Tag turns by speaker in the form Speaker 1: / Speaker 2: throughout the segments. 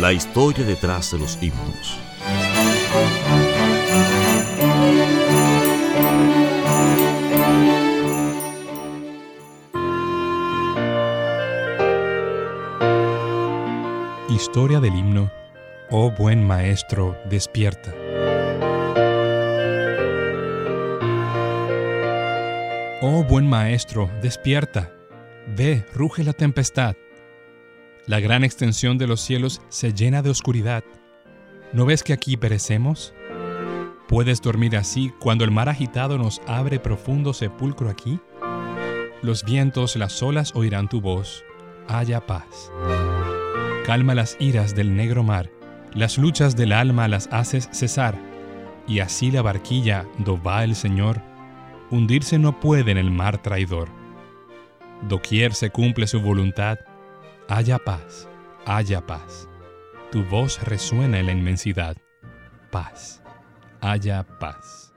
Speaker 1: La historia detrás de los himnos.
Speaker 2: Historia del himno Oh buen maestro, despierta. Oh buen maestro, despierta. Ve, ruge la tempestad. La gran extensión de los cielos se llena de oscuridad. ¿No ves que aquí perecemos? ¿Puedes dormir así cuando el mar agitado nos abre profundo sepulcro aquí? Los vientos, las olas oirán tu voz. Haya paz. Calma las iras del negro mar, las luchas del alma las haces cesar, y así la barquilla, do va el Señor, hundirse no puede en el mar traidor. Doquier se cumple su voluntad, haya paz, haya paz. Tu voz resuena en la inmensidad. Paz, haya paz.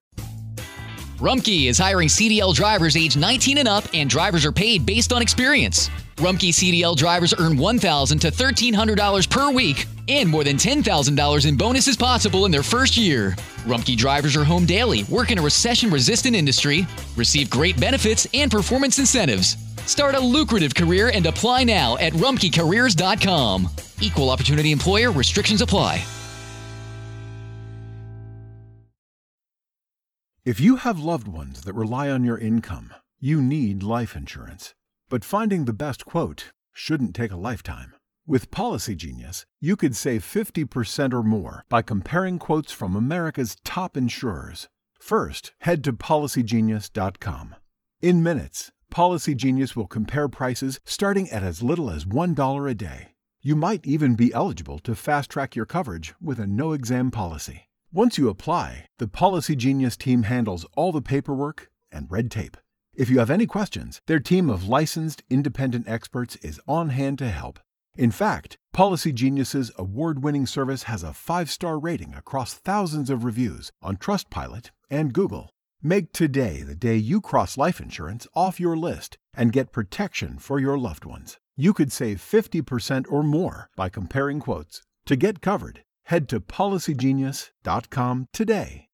Speaker 3: Rumkey is hiring CDL drivers age 19 and up, and drivers are paid based on experience. Rumkey CDL drivers earn 1,000 to $1,300 per week and more than $10,000 in bonuses possible in their first year. Rumkey drivers are home daily, work in a recession resistant industry, receive great benefits and performance incentives. Start a lucrative career and apply now at rumkeycareers.com. Equal opportunity employer restrictions apply.
Speaker 4: If you have loved ones that rely on your income, you need life insurance. But finding the best quote shouldn't take a lifetime. With Policy Genius, you could save 50% or more by comparing quotes from America's top insurers. First, head to policygenius.com. In minutes, Policy Genius will compare prices starting at as little as $1 a day. You might even be eligible to fast track your coverage with a no exam policy. Once you apply, the Policy Genius team handles all the paperwork and red tape. If you have any questions, their team of licensed independent experts is on hand to help. In fact, Policy Genius's award-winning service has a 5-star rating across thousands of reviews on Trustpilot and Google. Make today the day you cross life insurance off your list and get protection for your loved ones. You could save 50% or more by comparing quotes. To get covered, head to policygenius.com today.